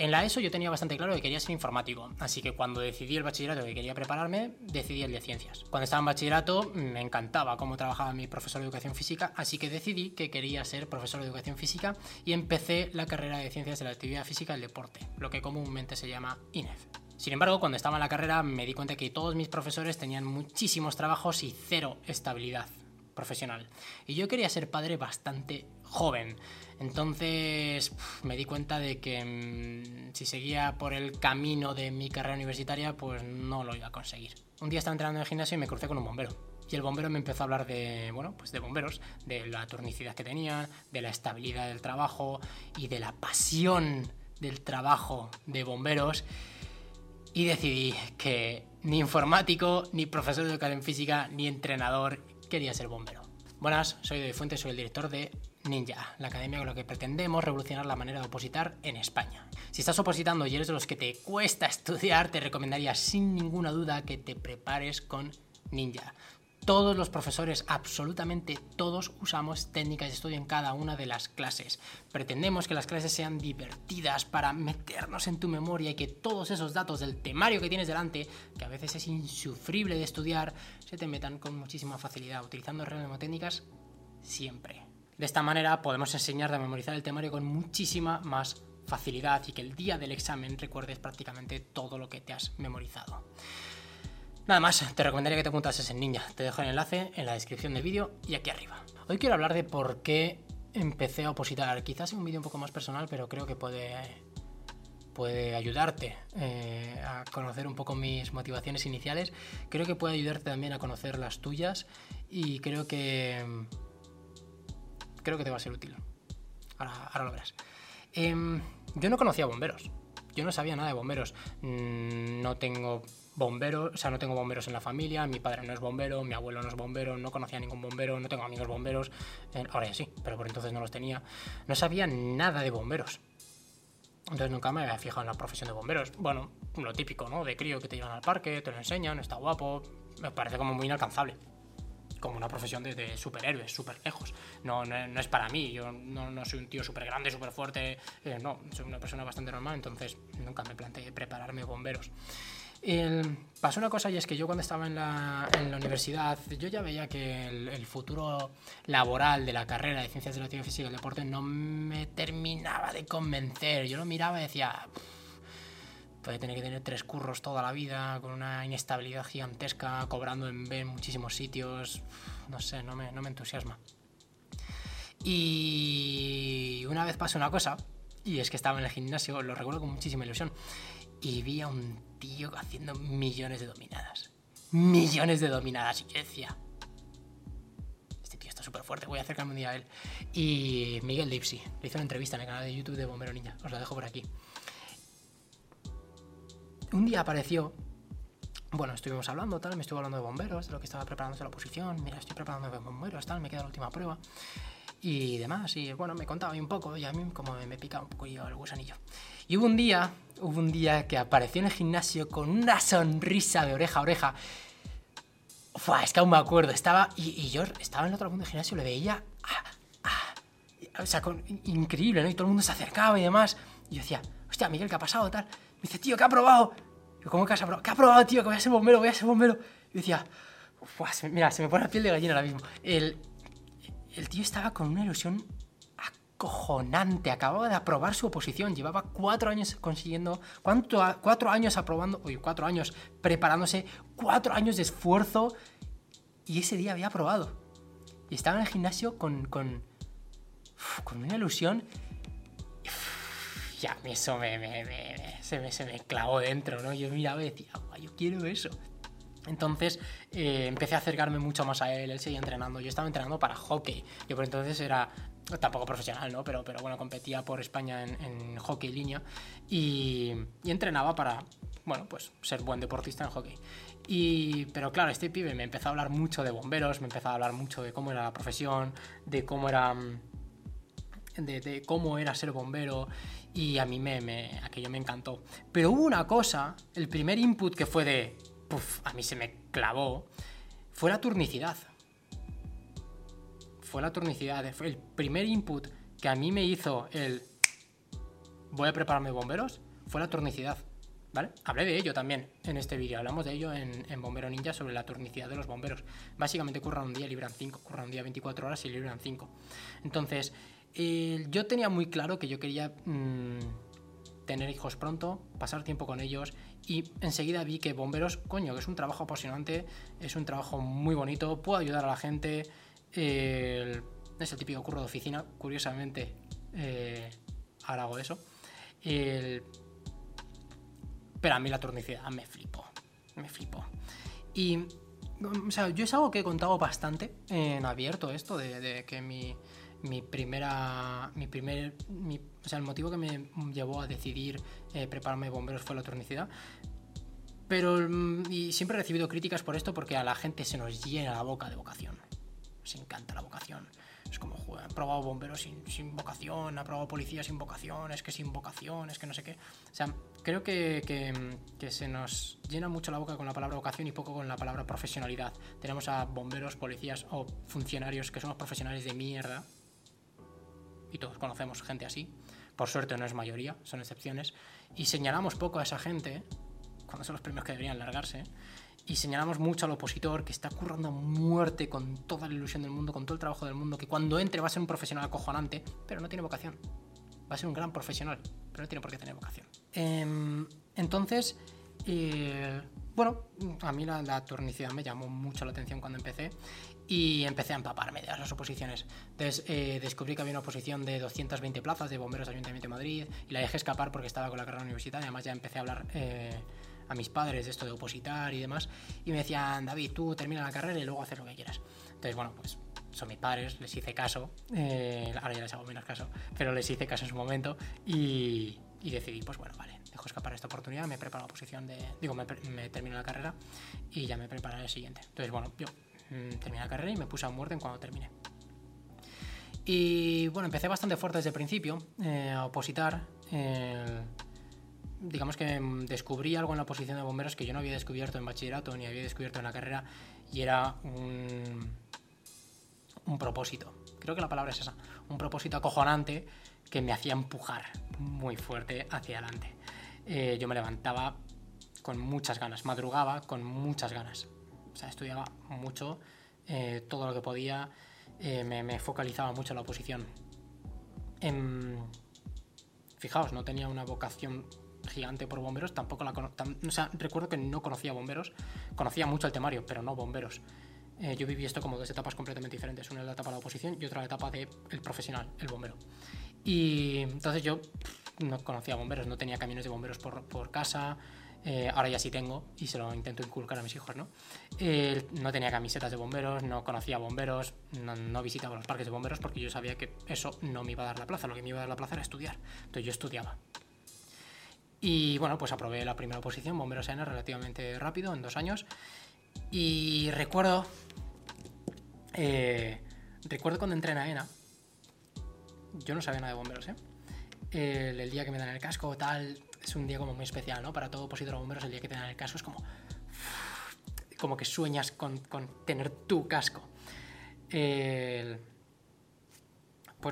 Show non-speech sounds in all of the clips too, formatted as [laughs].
En la ESO yo tenía bastante claro que quería ser informático, así que cuando decidí el bachillerato que quería prepararme, decidí el de ciencias. Cuando estaba en bachillerato me encantaba cómo trabajaba mi profesor de educación física, así que decidí que quería ser profesor de educación física y empecé la carrera de ciencias de la actividad física y el deporte, lo que comúnmente se llama INEF. Sin embargo, cuando estaba en la carrera me di cuenta que todos mis profesores tenían muchísimos trabajos y cero estabilidad profesional. Y yo quería ser padre bastante joven. Entonces me di cuenta de que mm, si seguía por el camino de mi carrera universitaria, pues no lo iba a conseguir. Un día estaba entrando en el gimnasio y me crucé con un bombero. Y el bombero me empezó a hablar de, bueno, pues de bomberos, de la turnicidad que tenían, de la estabilidad del trabajo y de la pasión del trabajo de bomberos. Y decidí que ni informático, ni profesor de educación física, ni entrenador quería ser bombero. Buenas, soy de Fuentes, soy el director de Ninja, la academia con la que pretendemos revolucionar la manera de opositar en España. Si estás opositando y eres de los que te cuesta estudiar, te recomendaría sin ninguna duda que te prepares con Ninja. Todos los profesores, absolutamente todos, usamos técnicas de estudio en cada una de las clases. Pretendemos que las clases sean divertidas para meternos en tu memoria y que todos esos datos del temario que tienes delante, que a veces es insufrible de estudiar, se te metan con muchísima facilidad, utilizando técnicas siempre. De esta manera podemos enseñar a memorizar el temario con muchísima más facilidad y que el día del examen recuerdes prácticamente todo lo que te has memorizado. Nada más, te recomendaría que te apuntases en Ninja. Te dejo el enlace en la descripción del vídeo y aquí arriba. Hoy quiero hablar de por qué empecé a opositar. Quizás sea un vídeo un poco más personal, pero creo que puede, puede ayudarte eh, a conocer un poco mis motivaciones iniciales. Creo que puede ayudarte también a conocer las tuyas y creo que creo que te va a ser útil. Ahora, lo verás. Em, yo no conocía bomberos. Yo no sabía nada de bomberos. Mm, no tengo bomberos, o sea, no tengo bomberos en la familia, mi padre no es bombero, mi abuelo no es bombero, no conocía ningún bombero, no tengo amigos bomberos, eh, ahora ya sí, pero por entonces no los tenía. No sabía nada de bomberos. Entonces nunca me había fijado en la profesión de bomberos. Bueno, lo típico, ¿no? De crío que te llevan al parque, te lo enseñan, está guapo, me parece como muy inalcanzable. Como una profesión de, superhéroes, súper lejos. No, no, es para mí, yo no, soy un tío súper grande, súper fuerte, eh, no, soy una persona bastante normal, entonces nunca me planteé prepararme bomberos pasó una cosa y es que yo cuando estaba en la, en universidad, yo ya veía que el, futuro laboral de la carrera de Ciencias de la Actividad Física y el Deporte no me terminaba de convencer. Yo lo miraba y decía, puede tener que tener tres curros toda la vida, con una inestabilidad gigantesca, cobrando en B en muchísimos sitios. No sé, no me, no me entusiasma. Y una vez pasó una cosa, y es que estaba en el gimnasio, lo recuerdo con muchísima ilusión, y vi a un tío haciendo millones de dominadas. Millones de dominadas. Y yo decía, este súper fuerte, voy a acercarme un día a él. Y Miguel Lipsy le hizo una entrevista en el canal de YouTube de Bombero Niña. Os la dejo por aquí. Un día apareció bueno, estuvimos hablando, tal, me estuvo hablando de bomberos, de lo que estaba preparándose la oposición, mira, estoy preparando de bomberos, tal, me queda la última prueba y demás. Y bueno, me contaba un poco y a mí como me, pica un poco el gusanillo. Y hubo un día, hubo un día que apareció en el gimnasio con una sonrisa de oreja a oreja. Fua, es que aún me acuerdo, estaba, y, yo estaba en el otro mundo del gimnasio, le veía, ah, ah, o sea, increíble, ¿no? Y todo el mundo se acercaba y demás. Y yo decía, hostia, Miguel, ¿qué ha pasado? Tal. Me dice, tío, ¿qué ha probado? ¿cómo que has probado? ¿Qué ha probado, tío? Que voy a ser bombero, voy a ser bombero. Y decía, mira, se me pone la piel de gallina ahora mismo. El, el tío estaba con una ilusión acojonante. Acababa de aprobar su oposición. Llevaba cuatro años consiguiendo. ¿cuánto, cuatro años aprobando. Uy, cuatro años preparándose. Cuatro años de esfuerzo. Y ese día había aprobado. Y estaba en el gimnasio con. con. con una ilusión. Ya, eso me, se, me, se me clavó dentro, ¿no? Yo miraba y decía, yo quiero eso. Entonces eh, empecé a acercarme mucho más a él, él seguía entrenando, yo estaba entrenando para hockey, yo por entonces era tampoco profesional, ¿no? Pero, pero bueno, competía por España en, hockey línea y, entrenaba para, bueno, pues ser buen deportista en hockey. Y, pero claro, este pibe me empezó a hablar mucho de bomberos, me empezó a hablar mucho de cómo era la profesión, de cómo era, de, cómo era ser bombero y a mí me, aquello me encantó. Pero hubo una cosa, el primer input que fue de, a mí se me clavó, fue la turnicidad. Fue la turnicidad, fue el primer input que a mí me hizo el... voy a prepararme bomberos, fue la turnicidad. ¿Vale? Hablé de ello también en este vídeo. Hablamos de ello en, Bombero Ninja sobre la turnicidad de los bomberos. Básicamente curran un día libran 5. Curran un día 24 horas y libran 5. Entonces, yo tenía muy claro que yo quería mm, tener hijos pronto, pasar tiempo con ellos y enseguida vi que bomberos, coño, que es un trabajo apasionante, es un trabajo muy bonito, puedo ayudar a la gente. es el típico curro de oficina, curiosamente, eh, ahora hago eso. pero a mí la turnicidad me flipó, me flipó. Y, o sea, yo es algo que he contado bastante en abierto esto, de que mi, mi primera. Mi primer. o sea, el motivo que me llevó a decidir eh, prepararme bomberos fue la tornicidad. Pero. Mm, y siempre he recibido críticas por esto porque a la gente se nos llena la boca de vocación. Nos encanta la vocación. Es como, joder, han probado bomberos sin, sin vocación, ha probado policía sin vocación, es que sin vocación, es que no sé qué. O sea, creo que, que, que, se nos llena mucho la boca con la palabra vocación y poco con la palabra profesionalidad. Tenemos a bomberos, policías o funcionarios que somos profesionales de mierda, y todos conocemos gente así, por suerte no es mayoría, son excepciones, y señalamos poco a esa gente, cuando son los primeros que deberían largarse, y señalamos mucho al opositor que está currando muerte con toda la ilusión del mundo, con todo el trabajo del mundo, que cuando entre va a ser un profesional acojonante, pero no tiene vocación. Va a ser un gran profesional, pero no tiene por qué tener vocación. Em, entonces, eh, bueno, a mí la, la me llamó mucho la atención cuando empecé y empecé a empaparme de las oposiciones. Entonces eh, descubrí que había una oposición de 220 plazas de bomberos de Ayuntamiento de Madrid y la dejé escapar porque estaba con la carrera universitaria. Además ya empecé a hablar eh, a mis padres de esto de opositar y demás y me decían, David, tú termina la carrera y luego haces lo que quieras. Entonces, bueno, pues son mis padres, les hice caso, eh, ahora ya les hago menos caso, pero les hice caso en su momento y decidí, pues bueno, vale, dejo escapar esta oportunidad, me preparo la oposición de, digo, me, me termino la carrera y ya me prepararé el siguiente. Entonces, bueno, yo Mm, terminé la carrera y me puse a muerte en cuando terminé. Y bueno, empecé bastante fuerte desde el principio eh, a opositar. Eh, digamos que mm, descubrí algo en la oposición de bomberos que yo no había descubierto en bachillerato ni había descubierto en la carrera y era un, un propósito. Creo que la palabra es esa. Un propósito acojonante que me hacía empujar muy fuerte hacia adelante. Eh, yo me levantaba con muchas ganas, madrugaba con muchas ganas. O sea, estudiaba mucho, eh, todo lo que podía, eh, me, focalizaba mucho en la oposición. Em, fijaos, no tenía una vocación gigante por bomberos, tampoco la o sea, recuerdo que no conocía bomberos, conocía mucho el temario, pero no bomberos. Eh, yo viví esto como dos etapas completamente diferentes, una es la etapa de la oposición y otra la etapa del el profesional, el bombero. Y entonces yo no conocía bomberos, no tenía camiones de bomberos por, por casa, eh, ahora ya sí tengo y se lo intento inculcar a mis hijos, ¿no? no tenía camisetas de bomberos, no conocía bomberos, no, visitaba los parques de bomberos porque yo sabía que eso no me iba a dar la plaza, lo que me iba a dar la plaza era estudiar. Entonces yo estudiaba. Y bueno, pues aprobé la primera oposición, bomberos AENA, relativamente rápido, en dos años. Y recuerdo, eh, recuerdo cuando entré en AENA, yo no sabía nada de bomberos, ¿eh? El, día que me dan el casco, tal, es un día como muy especial, ¿no? Para todo opositor a bomberos, el día que te dan el casco es como. como que sueñas con, con tener tu casco. pues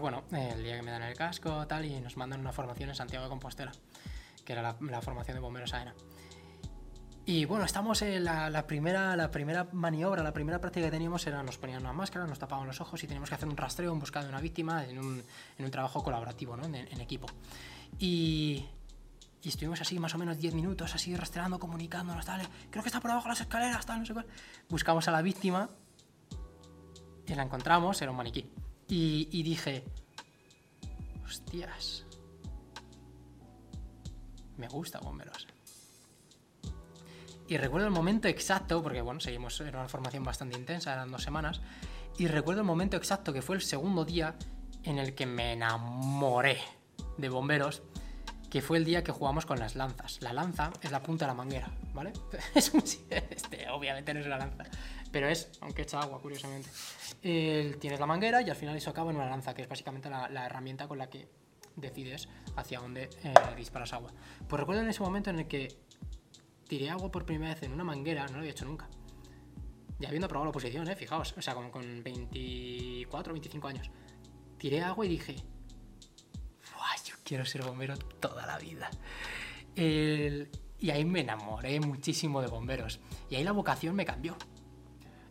bueno, el día que me dan el casco, tal, y nos mandan una formación en Santiago de Compostela, que era la, formación de bomberos AENA. Y bueno, estamos en la, primera, la primera maniobra, la primera práctica que teníamos era nos ponían una máscara, nos tapaban los ojos y teníamos que hacer un rastreo en busca de una víctima en un, en un trabajo colaborativo, ¿no? en, equipo. Y, y estuvimos así más o menos 10 minutos, así rastreando, comunicándonos, tal. Creo que está por abajo las escaleras, tal, no sé cuál. Buscamos a la víctima y la encontramos, era un maniquí. Y, y dije, hostias, me gusta Bomberos. Y recuerdo el momento exacto, porque bueno, seguimos, era una formación bastante intensa, eran dos semanas, y recuerdo el momento exacto que fue el segundo día en el que me enamoré de bomberos que fue el día que jugamos con las lanzas. La lanza es la punta de la manguera, ¿vale? [laughs] Es un, este, obviamente no es una lanza, pero es, aunque echa agua, curiosamente. tienes la manguera y al final eso acaba en una lanza, que es básicamente la, herramienta con la que decides hacia dónde eh, disparas agua. Pues recuerdo en ese momento en el que tiré agua por primera vez en una manguera, no lo había hecho nunca. Ya habiendo probado la posición, ¿eh? Fijaos, o sea, con, con 24 o 25 años. Tiré agua y dije, quiero ser bombero toda la vida. y ahí me enamoré muchísimo de bomberos. Y ahí la vocación me cambió.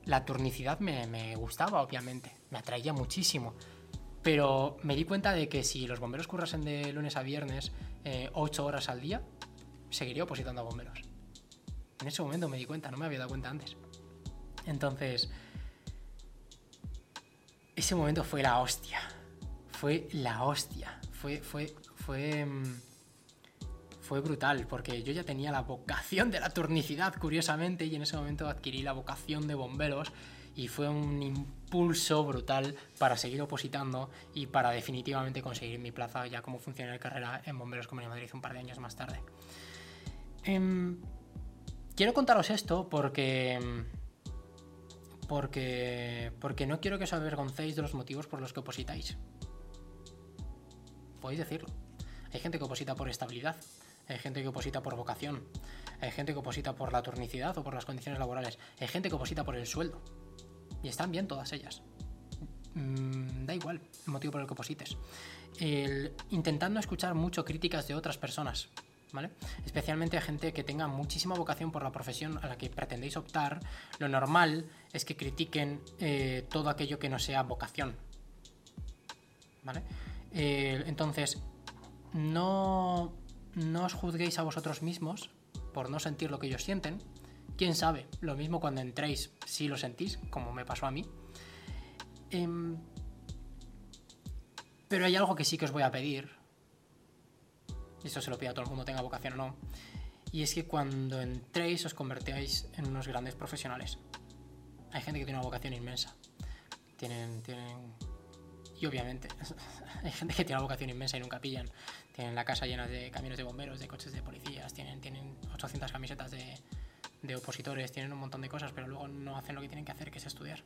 La turnicidad me, gustaba, obviamente. Me atraía muchísimo. Pero me di cuenta de que si los bomberos currasen de lunes a viernes eh, 8 horas al día, seguiría opositando a bomberos. En ese momento me di cuenta, no me había dado cuenta antes. Entonces, ese momento fue la hostia. Fue la hostia. Fue, fue, fue, mm, fue brutal, porque yo ya tenía la vocación de la turnicidad, curiosamente, y en ese momento adquirí la vocación de bomberos y fue un impulso brutal para seguir opositando y para definitivamente conseguir mi plaza ya como funcionario de carrera en Bomberos Comunidad de Madrid un par de años más tarde. Em, quiero contaros esto porque porque porque no quiero que os avergoncéis de los motivos por los que opositáis. Podéis decirlo. Hay gente que oposita por estabilidad, hay gente que oposita por vocación, hay gente que oposita por la turnicidad o por las condiciones laborales, hay gente que oposita por el sueldo. Y están bien todas ellas. Mm, da igual el motivo por el que oposites. intentando escuchar mucho críticas de otras personas, Especialmente a gente que tenga muchísima vocación por la profesión a la que pretendéis optar, lo normal es que critiquen eh, todo aquello que no sea vocación, ¿vale? entonces, no, no os juzguéis a vosotros mismos por no sentir lo que ellos sienten, Quién sabe, lo mismo cuando entréis, si lo sentís, como me pasó a mí. Em, pero hay algo que sí que os voy a pedir. Y esto se lo pido a todo el mundo, tenga vocación o no. Y es que cuando entréis os convertáis en unos grandes profesionales. Hay gente que tiene una vocación inmensa. Tienen, tienen... Y obviamente, [laughs] hay gente que tiene una vocación inmensa y nunca pillan. Tienen la casa llena de camiones de bomberos, de coches de policías, tienen, tienen 800 camisetas de, de opositores, tienen un montón de cosas, pero luego no hacen lo que tienen que hacer, que es estudiar.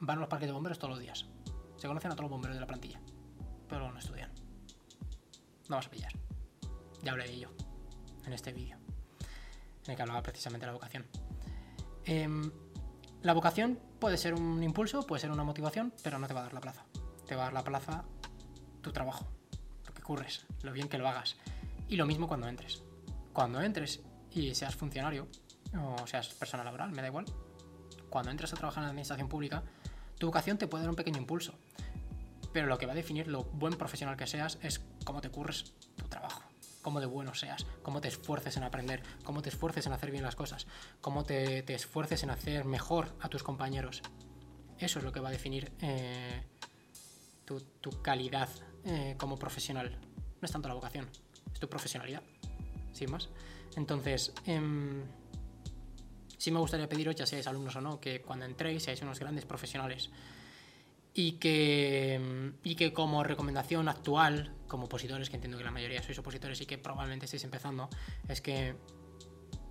Van a los parques de bomberos todos los días. Se conocen a todos los bomberos de la plantilla, pero no estudian. Vas a pillar. Ya de ello en este vídeo, en el que hablaba precisamente de la vocación. Em, la vocación puede ser un impulso, puede ser una motivación, pero no te va a dar la plaza. Te va a dar la plaza tu trabajo, lo que curres, lo bien que lo hagas. Y lo mismo cuando entres. Cuando entres y seas funcionario o seas persona laboral, me da igual. Cuando entres a trabajar en la administración pública, tu vocación te puede dar un pequeño impulso. Pero lo que va a definir lo buen profesional que seas es cómo te curres tu trabajo, cómo de bueno seas, cómo te esfuerces en aprender, cómo te esfuerces en hacer bien las cosas, cómo te, te esfuerces en hacer mejor a tus compañeros. Eso es lo que va a definir eh, tu, calidad eh, como profesional. No es tanto la vocación, es tu profesionalidad, sin más. Entonces, em, sí me gustaría pediros, ya seáis alumnos o no, que cuando entréis seáis unos grandes profesionales. Y que, em, y que como recomendación actual, como opositores, que entiendo que la mayoría sois opositores y que probablemente estéis empezando, es que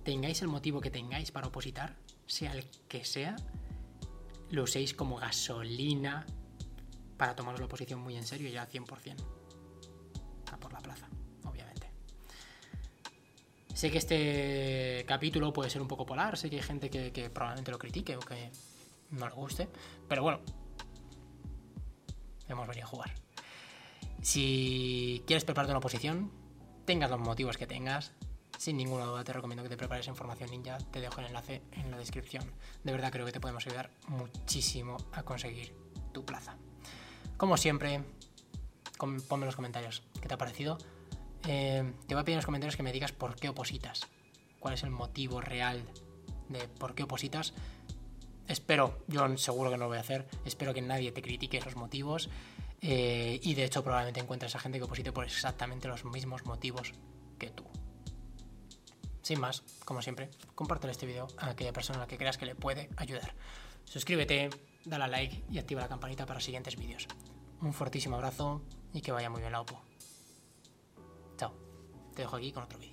tengáis el motivo que tengáis para opositar, sea el que sea, lo uséis como gasolina para tomaros la oposición muy en serio ya al 100%. A por la plaza. Sé que este capítulo puede ser un poco polar, sé que hay gente que, probablemente lo critique o que no le guste, pero bueno, hemos venido a jugar. Si quieres prepararte una oposición, tengas los motivos que tengas, sin ninguna duda te recomiendo que te prepares en formación ninja, te dejo el enlace en la descripción. De verdad creo que te podemos ayudar muchísimo a conseguir tu plaza. Como siempre, ponme en los comentarios qué te ha parecido eh, te voy a pedir en los comentarios que me digas por qué opositas. ¿Cuál es el motivo real de por qué opositas? Espero, yo seguro que no lo voy a hacer, espero que nadie te critique esos motivos eh, y de hecho probablemente encuentres a gente que oposite por exactamente los mismos motivos que tú. Sin más, como siempre, comparte este video a aquella persona a la que creas que le puede ayudar. Suscríbete, dale a like y activa la campanita para siguientes vídeos. Un fortísimo abrazo y que vaya muy bien la OPO. Te dejo aquí con otro vídeo.